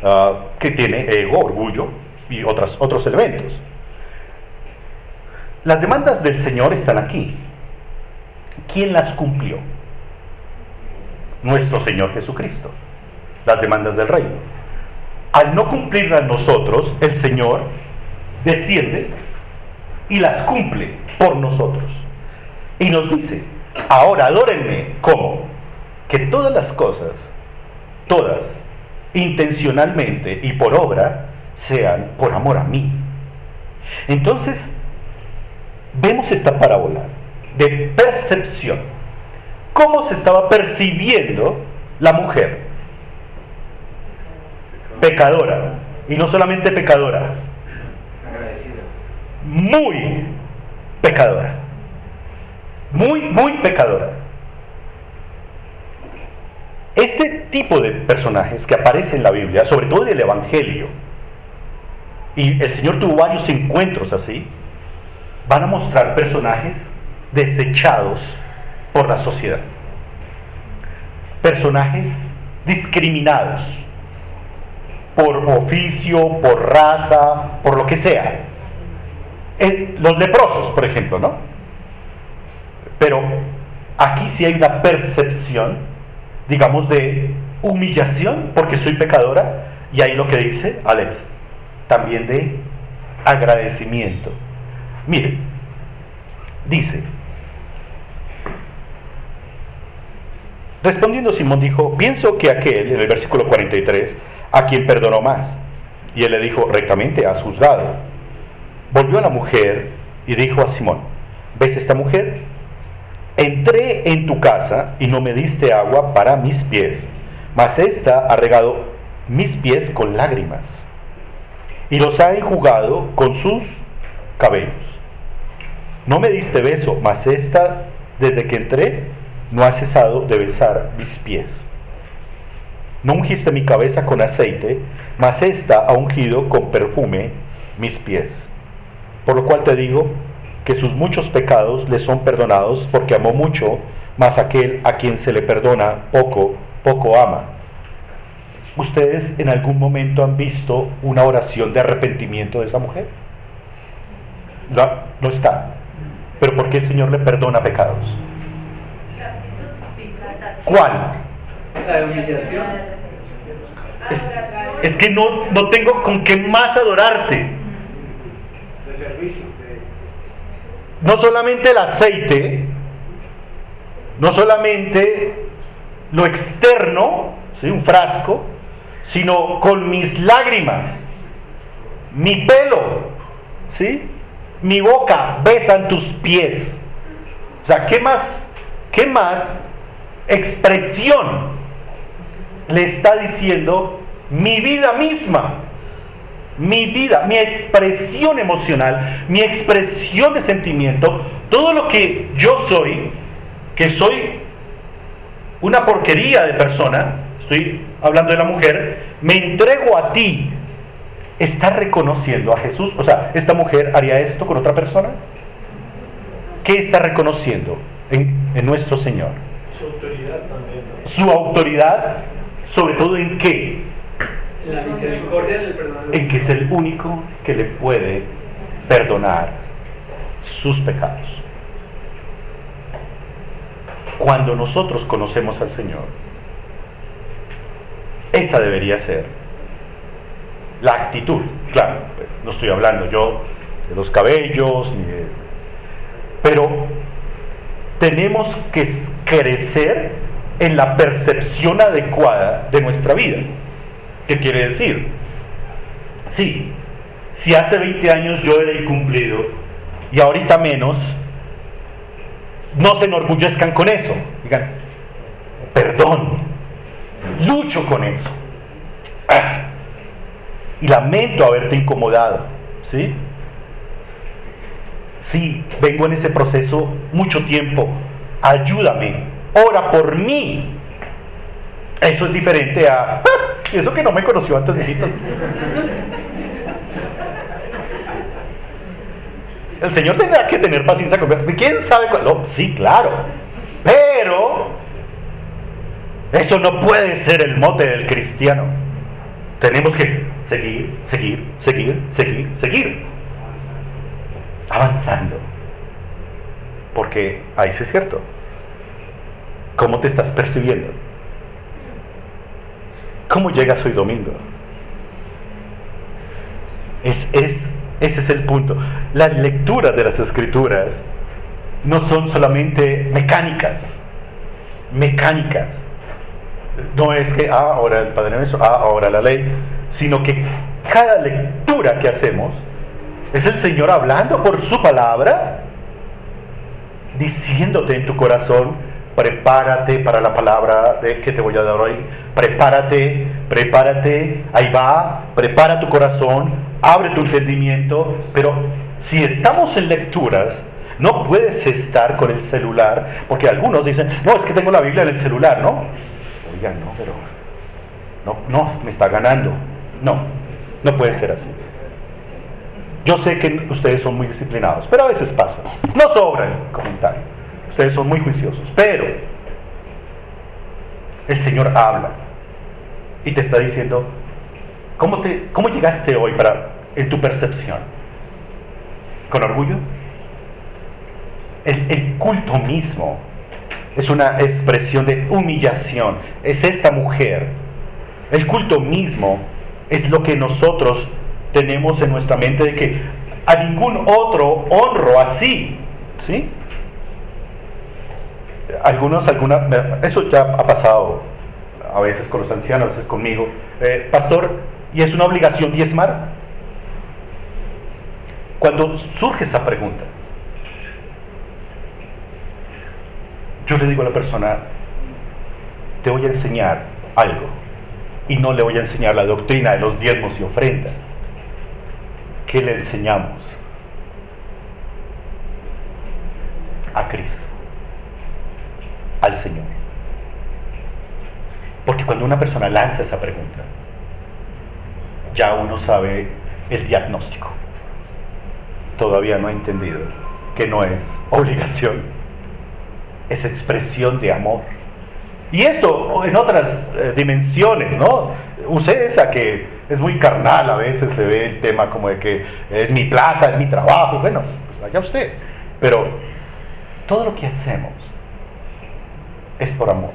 uh, que tiene ego, orgullo y otras, otros elementos. Las demandas del Señor están aquí. ¿Quién las cumplió? Nuestro Señor Jesucristo. Las demandas del reino. Al no cumplirlas nosotros, el Señor desciende y las cumple por nosotros. Y nos dice, ahora adórenme como que todas las cosas, todas, intencionalmente y por obra, sean por amor a mí. Entonces, vemos esta parábola de percepción. ¿Cómo se estaba percibiendo la mujer? Pecadora. Y no solamente pecadora. Muy pecadora. Muy, muy pecadora. Este tipo de personajes que aparece en la Biblia, sobre todo en el Evangelio, y el Señor tuvo varios encuentros así, van a mostrar personajes desechados por la sociedad. Personajes discriminados por oficio, por raza, por lo que sea. los leprosos, por ejemplo, ¿no? Pero aquí sí hay una percepción, digamos, de humillación porque soy pecadora y ahí lo que dice Alex, también de agradecimiento. Mire, dice, respondiendo Simón dijo, pienso que aquel, en el versículo 43, a quien perdonó más. Y él le dijo, rectamente has juzgado. Volvió a la mujer y dijo a Simón, ¿ves esta mujer? Entré en tu casa y no me diste agua para mis pies, mas esta ha regado mis pies con lágrimas y los ha enjugado con sus cabellos. No me diste beso, mas esta, desde que entré, no ha cesado de besar mis pies. No ungiste mi cabeza con aceite, mas esta ha ungido con perfume mis pies. Por lo cual te digo que sus muchos pecados le son perdonados porque amó mucho, mas aquel a quien se le perdona poco, poco ama. ¿Ustedes en algún momento han visto una oración de arrepentimiento de esa mujer? No, no está. Pero ¿por qué el Señor le perdona pecados? ¿Cuál? La humillación. Es, es que no, no tengo con qué más adorarte. De servicio. No solamente el aceite, no solamente lo externo, ¿sí? un frasco, sino con mis lágrimas, mi pelo, ¿sí? mi boca besan tus pies. O sea, ¿qué más, qué más expresión le está diciendo mi vida misma? Mi vida, mi expresión emocional, mi expresión de sentimiento, todo lo que yo soy, que soy una porquería de persona, estoy hablando de la mujer, me entrego a ti, está reconociendo a Jesús. O sea, ¿esta mujer haría esto con otra persona? ¿Qué está reconociendo en, en nuestro Señor? Su autoridad también, ¿no? Su autoridad, sobre todo en qué? La misericordia en que es el único que le puede perdonar sus pecados. Cuando nosotros conocemos al Señor, esa debería ser la actitud. Claro, pues, no estoy hablando yo de los cabellos, ni de... Pero tenemos que crecer en la percepción adecuada de nuestra vida. ¿Qué quiere decir? Sí, si hace 20 años yo era incumplido y ahorita menos, no se enorgullezcan con eso. Digan, perdón, lucho con eso. Ah, y lamento haberte incomodado, ¿sí? Sí, vengo en ese proceso mucho tiempo. Ayúdame, ora por mí. Eso es diferente a "Ah, y eso que no me conoció antes, mijito. El Señor tendrá que tener paciencia conmigo. ¿Quién sabe cuál? Sí, claro. Pero eso no puede ser el mote del cristiano. Tenemos que seguir, seguir, seguir, seguir, seguir. Avanzando. Porque ahí sí es cierto. ¿Cómo te estás percibiendo? ¿Cómo llegas hoy domingo? Es, es, ese es el punto. Las lecturas de las escrituras no son solamente mecánicas, mecánicas. No es que, ah, ahora el Padre Nuestro, ah, ahora la ley, sino que cada lectura que hacemos es el Señor hablando por su palabra, diciéndote en tu corazón, prepárate para la palabra de, que te voy a dar hoy, prepárate, prepárate, ahí va, prepara tu corazón, abre tu entendimiento, pero si estamos en lecturas, no puedes estar con el celular, porque algunos dicen, no, es que tengo la Biblia en el celular, ¿no? Oigan, no, pero no, no, me está ganando. No, no puede ser así. Yo sé que ustedes son muy disciplinados, pero a veces pasa. No sobra el comentario. Ustedes son muy juiciosos, pero el Señor habla y te está diciendo, ¿cómo, te, cómo llegaste hoy para, en tu percepción? ¿Con orgullo? El, el culto mismo es una expresión de humillación. Es esta mujer. El culto mismo es lo que nosotros tenemos en nuestra mente de que a ningún otro honro así. ¿Sí? Algunos, alguna, eso ya ha pasado a veces con los ancianos, a veces conmigo. Eh, pastor, ¿y es una obligación diezmar? Cuando surge esa pregunta, yo le digo a la persona, te voy a enseñar algo y no le voy a enseñar la doctrina de los diezmos y ofrendas. ¿Qué le enseñamos? A Cristo, al Señor. Porque cuando una persona lanza esa pregunta, ya uno sabe el diagnóstico. Todavía no ha entendido que no es obligación, es expresión de amor. Y esto en otras eh, dimensiones, ¿no? Use esa que es muy carnal, a veces se ve el tema como de que es mi plata, es mi trabajo, bueno, pues vaya usted. Pero todo lo que hacemos es por amor.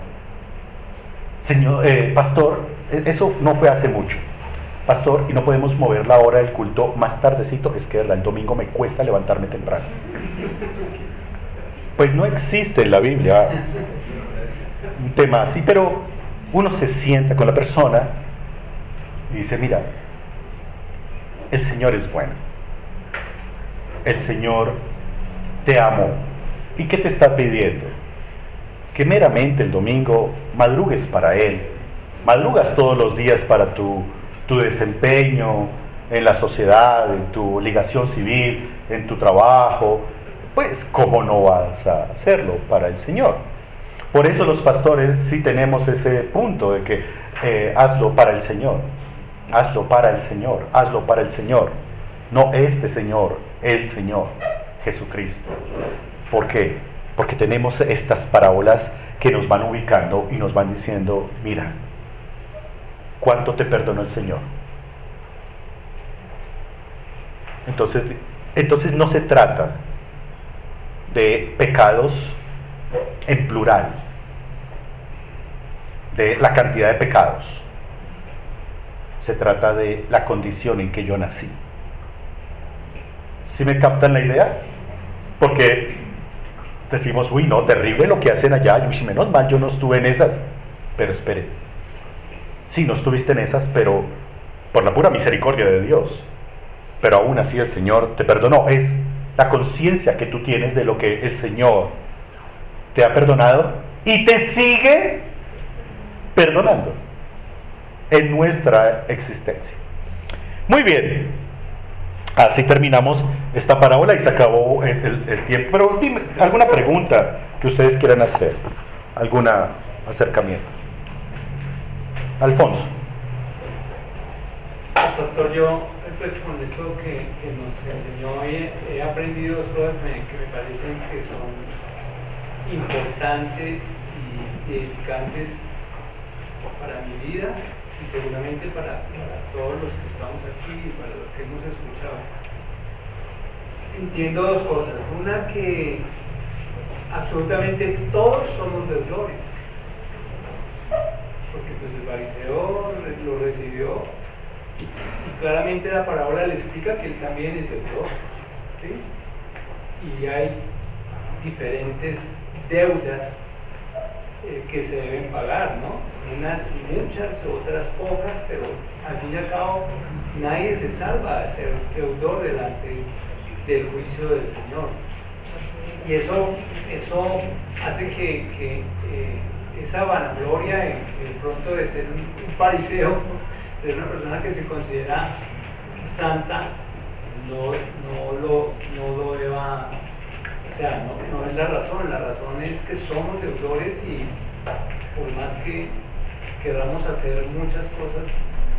Señor, eh, pastor, e- eso no fue hace mucho. Pastor, y no podemos mover la hora del culto más tardecito, es que el domingo me cuesta levantarme temprano. Pues no existe en la Biblia un tema así, pero uno se sienta con la persona y dice, mira, el Señor es bueno. El Señor te amó. ¿Y qué te está pidiendo? Que meramente el domingo madrugues para Él. Madrugas todos los días para tu, tu desempeño en la sociedad, en tu ligación civil, en tu trabajo. Pues, ¿cómo no vas a hacerlo para el Señor? Por eso los pastores sí tenemos ese punto de que eh, hazlo para el Señor, hazlo para el Señor, hazlo para el Señor. No este Señor, el Señor, Jesucristo. ¿Por qué? Porque tenemos estas parábolas que nos van ubicando y nos van diciendo, mira, ¿cuánto te perdonó el Señor? Entonces, entonces no se trata de pecados en plural, de la cantidad de pecados. Se trata de la condición en que yo nací. ¿Sí me captan la idea? Porque decimos, uy, no, terrible lo que hacen allá, uy, menos mal yo no estuve en esas. Pero espere, sí, no estuviste en esas, pero por la pura misericordia de Dios. Pero aún así el Señor te perdonó. Es la conciencia que tú tienes de lo que el Señor te ha perdonado y te sigue perdonando en nuestra existencia. Muy bien, así terminamos esta parábola y se acabó el, tiempo. Pero dime, ¿alguna pregunta que ustedes quieran hacer? ¿Algún acercamiento? Alfonso. Pastor, yo pues con esto que, nos enseñó hoy he aprendido dos cosas que me parecen que son importantes y edificantes para mi vida seguramente para, todos los que estamos aquí y para los que hemos escuchado. Entiendo dos cosas. Una que absolutamente todos somos deudores. Porque pues el fariseo lo recibió y claramente la parábola le explica que él también es deudor. Y hay diferentes deudas eh, que se deben pagar, ¿no? Unas muchas, otras pocas, pero al fin y al cabo nadie se salva de ser deudor delante del juicio del Señor. Y eso, eso hace que, que, eh, esa vanagloria de, de pronto de ser un, fariseo, de una persona que se considera santa, no, no, lo, no lo deba, o sea, no, es la razón, la razón es que somos deudores y por más que queramos hacer muchas cosas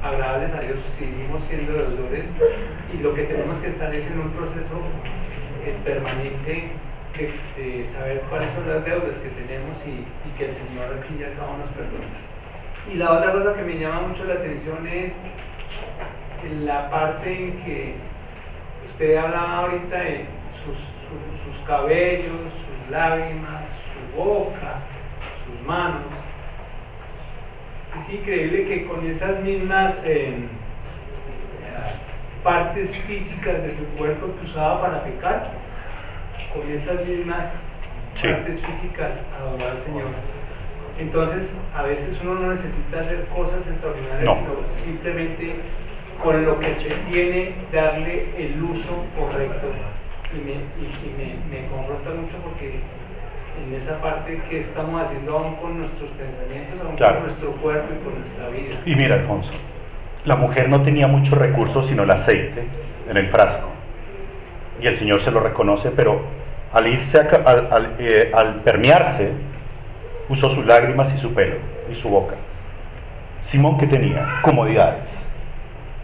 agradables a Dios, seguimos siendo deudores y lo que tenemos que estar es en un proceso eh, permanente de, saber cuáles son las deudas que tenemos y, y que el Señor al fin y al cabo nos perdone. Y la otra cosa que me llama mucho la atención es la parte en que usted hablaba ahorita de sus, sus- sus cabellos, sus lágrimas, su boca, sus manos. Es increíble que con esas mismas eh, eh, partes físicas de su cuerpo que usaba para pecar, con esas mismas Sí. partes físicas adorar al Señor. Entonces, a veces uno no necesita hacer cosas extraordinarias, No. sino simplemente con lo que se tiene darle el uso correcto. Y me, y- y me, me confronta mucho porque en esa parte que estamos haciendo aún con nuestros pensamientos, aún Claro. con nuestro cuerpo y con nuestra vida. Y mira, Alfonso, la mujer no tenía muchos recursos sino el aceite en el frasco. Y el Señor se lo reconoce, pero al irse, a al, al, eh, al permearse, usó sus lágrimas y su pelo y su boca. Simón, ¿qué tenía? Comodidades.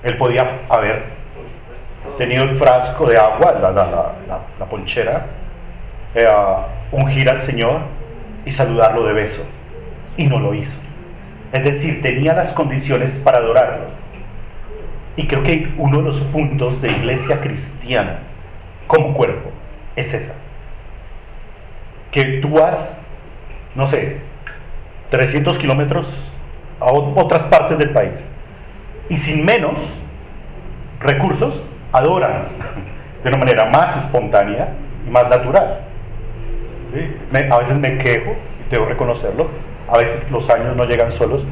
Él podía haber Tenido el frasco de agua, la, la- la- la- ponchera, eh, ungir al Señor y saludarlo de beso. Y no lo hizo. Es decir, tenía las condiciones para adorarlo. Y creo que uno de los puntos de iglesia cristiana como cuerpo es esa. Que tú vas, no sé, 300 kilómetros a otras partes del país y sin menos recursos adoran de una manera más espontánea y más natural. ¿Sí? Me- a veces me quejo, y debo reconocerlo, a veces los años no llegan solos.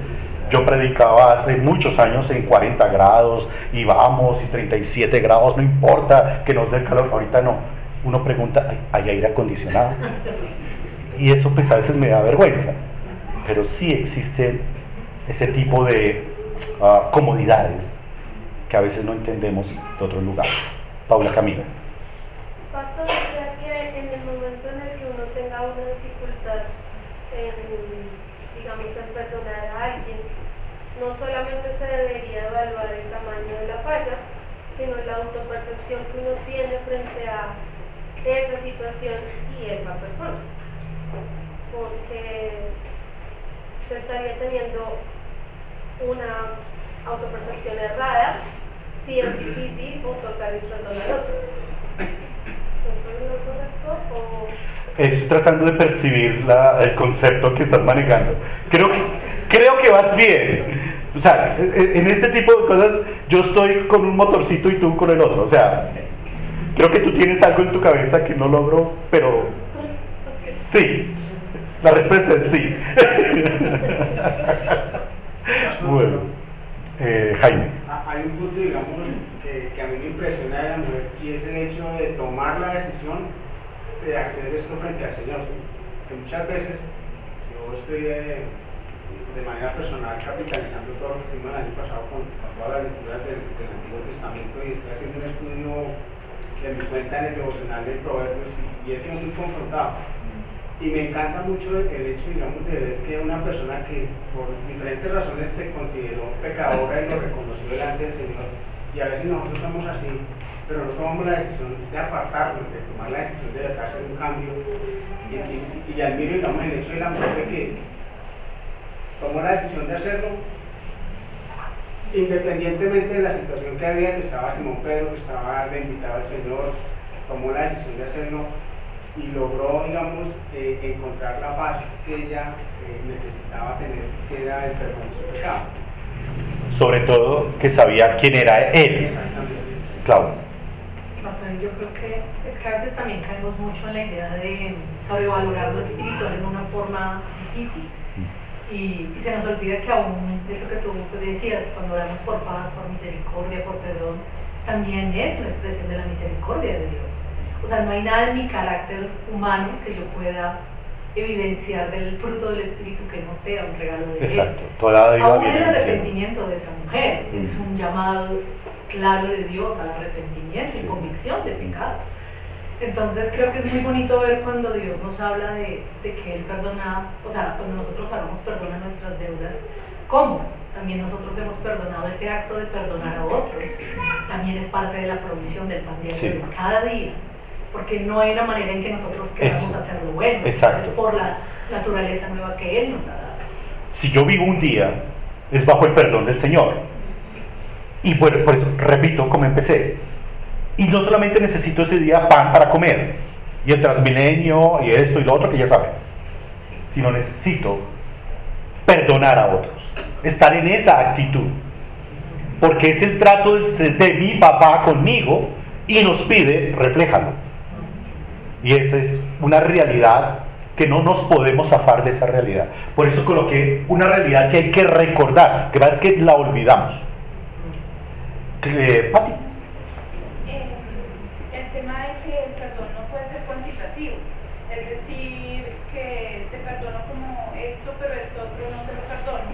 Yo predicaba hace muchos años en 40 grados y vamos y 37 grados, no importa que nos dé el calor, ahorita no. Uno pregunta, ¿hay, aire acondicionado? Y eso pues a veces me da vergüenza, pero sí existen ese tipo de ah, comodidades que a veces no entendemos de otros lugares. Paula Camila. Pastor, decía que en el momento en el que uno tenga una dificultad en, digamos, en perdonar a alguien, no solamente se debería evaluar el tamaño de la falla, sino la autopercepción que uno tiene frente a esa situación y esa persona. Porque se estaría teniendo una autopercepción errada si es difícil otorgar el perdón al otro. ¿Estoy en lo correcto o...? Estoy tratando de percibir la- el concepto que estás manejando. Creo que, creo que vas bien. O sea, e- e- en este tipo de cosas yo estoy con un motorcito y tú con el otro. O sea, creo que tú tienes algo en tu cabeza que no logro, pero sí. La respuesta es sí. bueno, eh, Hay un punto, digamos, que, a mí me impresiona de la mujer y es el hecho de tomar la decisión de hacer esto frente al Señor. Que muchas veces yo estoy eh, de manera personal capitalizando todo lo que hicimos el año pasado con, todas las lecturas del, del Antiguo Testamento y estoy haciendo un estudio de mi cuenta en el devocional de Proverbios y, y he sido muy confrontado. Y me encanta mucho el hecho, digamos, de ver que una persona que por diferentes razones se consideró pecadora y lo reconoció delante del Señor, y a veces nosotros somos así, pero no tomamos la decisión de apartarnos, de tomar la decisión de hacer un cambio. Y, y, y admiro, digamos, el hecho de la mujer que tomó la decisión de hacerlo, independientemente de la situación que había, que estaba Simón Pedro, que estaba de al Señor, tomó la decisión de hacerlo y logró, digamos, eh, encontrar la paz que ella eh, necesitaba tener, que era el perdón de su pecado. Sobre todo que sabía quién era él. Exactamente. Claudio. Pastor, yo creo que es que a veces también caemos mucho en la idea de sobrevalorar lo espiritual en una forma difícil. Y, y se nos olvida que aún eso que tú decías, cuando oramos por paz, por misericordia, por perdón, también es una expresión de la misericordia de Dios. O sea, no hay nada en mi carácter humano que yo pueda evidenciar del fruto del Espíritu que no sea un regalo de Él. Exacto. Toda dádiva Aún el arrepentimiento de esa mujer es Mm. un llamado claro de Dios al arrepentimiento Sí. y convicción de pecado. Entonces creo que es muy bonito ver cuando Dios nos habla de, de que Él perdona, o sea, cuando nosotros hablamos perdona nuestras deudas, ¿cómo? También nosotros hemos perdonado ese acto de perdonar a otros. También es parte de la provisión del pan Sí. de cada día. Porque no hay una manera en que nosotros queramos Eso. hacer lo bueno. Exacto. Es por la naturaleza nueva que Él nos ha dado. si yo vivo un día, es bajo el perdón del Señor. Y bueno, por eso, repito, como empecé. Y no solamente necesito ese día pan para comer, y el transmilenio, y esto y lo otro que ya saben, sino necesito perdonar a otros, estar en esa actitud. Porque es el trato de mi papá conmigo y nos pide, refléjalo. Y esa es una realidad que no nos podemos zafar de esa realidad. Por eso coloqué una realidad que hay que recordar, que pasa es que la olvidamos. Eh, Pati, Eh, el tema de que el perdón no puede ser cuantitativo. Es decir, que te perdono como esto, pero esto otro no te lo perdono.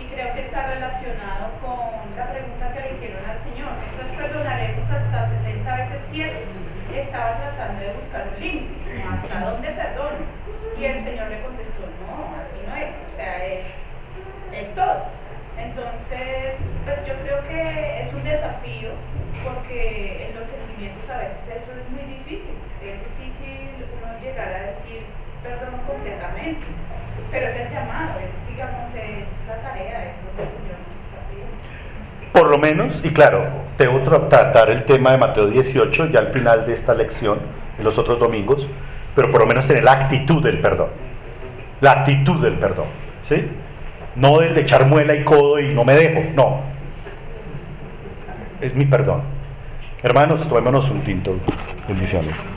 Y creo que está relacionado con la pregunta que le hicieron al Señor. Entonces perdonaremos hasta 60 veces 7. Estaba tratando de buscar un límite. ¿Hasta dónde perdono? Y el Señor le contestó, no, así no es. O sea, es, es todo. Entonces, pues yo creo es un desafío porque en los sentimientos a veces eso es muy difícil. Es difícil uno llegar a decir perdón completamente, pero es el llamado, es, digamos, es la tarea, es lo que el Señor nos está pidiendo. Por lo menos, y claro, debo tra- tratar el tema de Mateo 18 ya al final de esta lección, en los otros domingos, pero por lo menos tener la actitud del perdón. La actitud del perdón, ¿sí? No del echar muela y codo y no me dejo, no. Es mi perdón. Hermanos, tomémonos un tinto. Bendiciones.